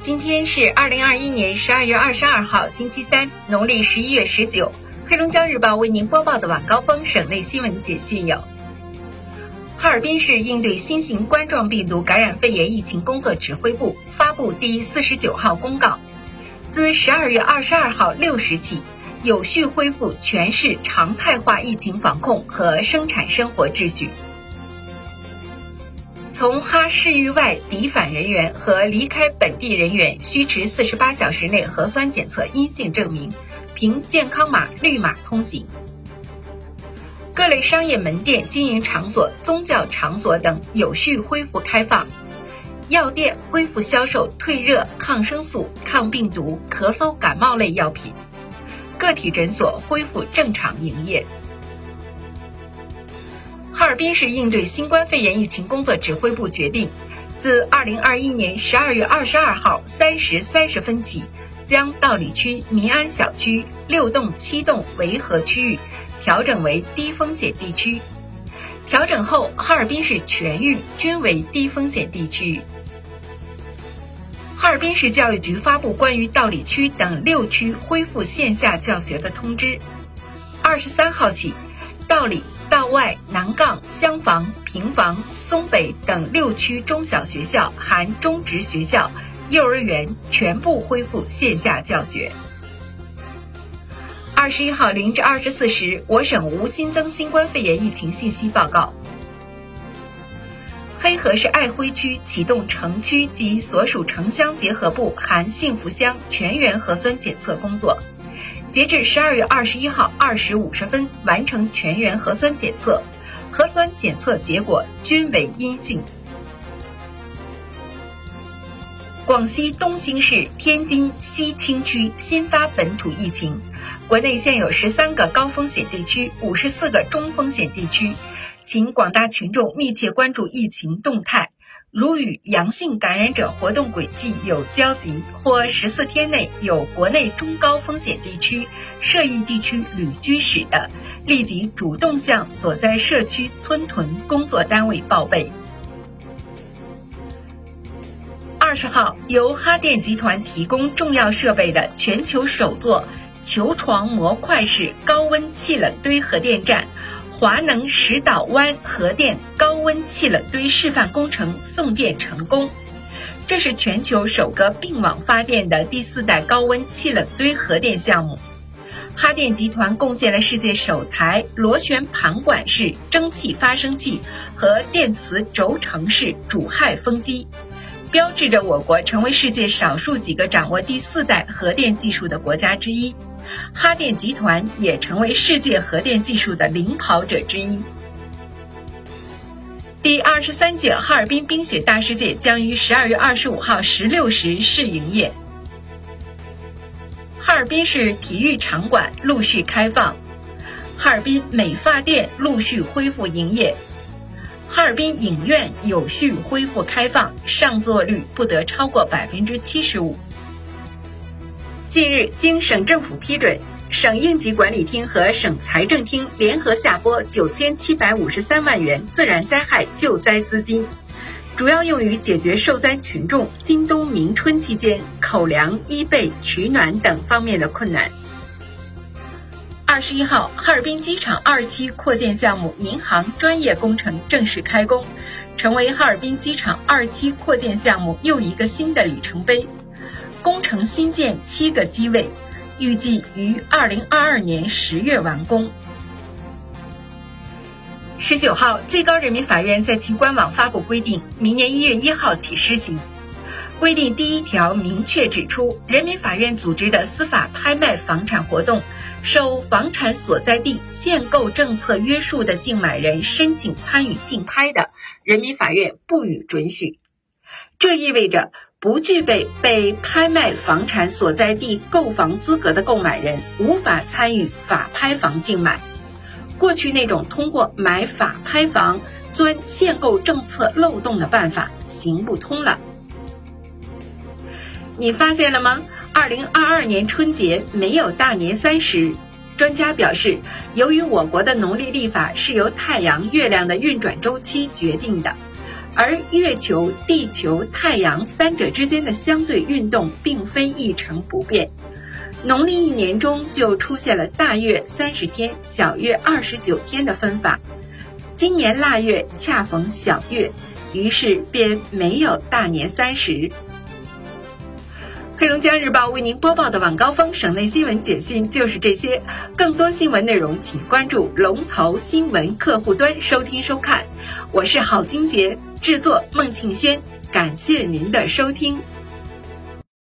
今天是二零二一年十二月二十二号，星期三，农历十一月十九。黑龙江日报为您播报的晚高峰省内新闻简讯有：哈尔滨市应对新型冠状病毒感染肺炎疫情工作指挥部发布第四十九号公告，自十二月二十二号六时起，有序恢复全市常态化疫情防控和生产生活秩序。从哈市域外抵返人员和离开本地人员需持四十八小时内核酸检测阴性证明，凭健康码绿码通行。各类商业门店、经营场所、宗教场所等有序恢复开放，药店恢复销售退热、抗生素、抗病毒、咳嗽、感冒类药品，个体诊所恢复正常营业。哈尔滨市应对新冠肺炎疫情工作指挥部决定，自二零二一年十二月二十二号三时三十分起，将道里区民安小区六栋、七栋维和区域调整为低风险地区。调整后，哈尔滨市全域均为低风险地区。哈尔滨市教育局发布关于道里区等六区恢复线下教学的通知，二十三号起，道里。道外、南岗、厢房、平房、松北等六区中小学校（含中职学校）、幼儿园全部恢复线下教学。二十一号零至二十四时，我省无新增新冠肺炎疫情信息报告。黑河市爱辉区启动城区及所属城乡结合部（含幸福乡）全员核酸检测工作。截至十二月二十一号二时五十分，完成全员核酸检测，核酸检测结果均为阴性。广西东兴市天津西青区新发本土疫情，国内现有十三个高风险地区，五十四个中风险地区，请广大群众密切关注疫情动态。如与阳性感染者活动轨迹有交集，或十四天内有国内中高风险地区、涉疫地区旅居史的，立即主动向所在社区村屯工作单位报备。二十号，由哈电集团提供重要设备的全球首座球床模块式高温气冷堆核电站。华能石岛湾核电高温气冷堆示范工程送电成功，这是全球首个并网发电的第四代高温气冷堆核电项目。哈电集团贡献了世界首台螺旋盘管式蒸汽发生器和电磁轴承式主氦风机，标志着我国成为世界少数几个掌握第四代核电技术的国家之一。哈电集团也成为世界核电技术的领跑者之一。第二十三届哈尔滨冰雪大世界将于十二月二十五号十六时试营业。哈尔滨市体育场馆陆续开放，哈尔滨美发店陆续恢复营业，哈尔滨影院有序恢复开放，上座率不得超过百分之七十五。近日，经省政府批准，省应急管理厅和省财政厅联合下拨九千七百五十三万元自然灾害救灾资金，主要用于解决受灾群众今冬明春期间口粮、衣被、取暖等方面的困难。二十一号，哈尔滨机场二期扩建项目民航专业工程正式开工，成为哈尔滨机场二期扩建项目又一个新的里程碑。工程新建七个机位，预计于二零二二年十月完工。十九号，最高人民法院在其官网发布规定，明年一月一号起施行。规定第一条明确指出，人民法院组织的司法拍卖房产活动，受房产所在地限购政策约束的竞买人申请参与竞拍的，人民法院不予准许。这意味着。不具备被拍卖房产所在地购房资格的购买人无法参与法拍房竞买。过去那种通过买法拍房钻限购政策漏洞的办法行不通了。你发现了吗？二零二二年春节没有大年三十。专家表示，由于我国的农历历法是由太阳、月亮的运转周期决定的。而月球、地球、太阳三者之间的相对运动并非一成不变。农历一年中就出现了大月三十天、小月二十九天的分法。今年腊月恰逢小月，于是便没有大年三十。黑龙江日报为您播报的晚高峰省内新闻简讯就是这些。更多新闻内容，请关注龙头新闻客户端收听收看。我是郝金杰，制作孟庆轩，感谢您的收听。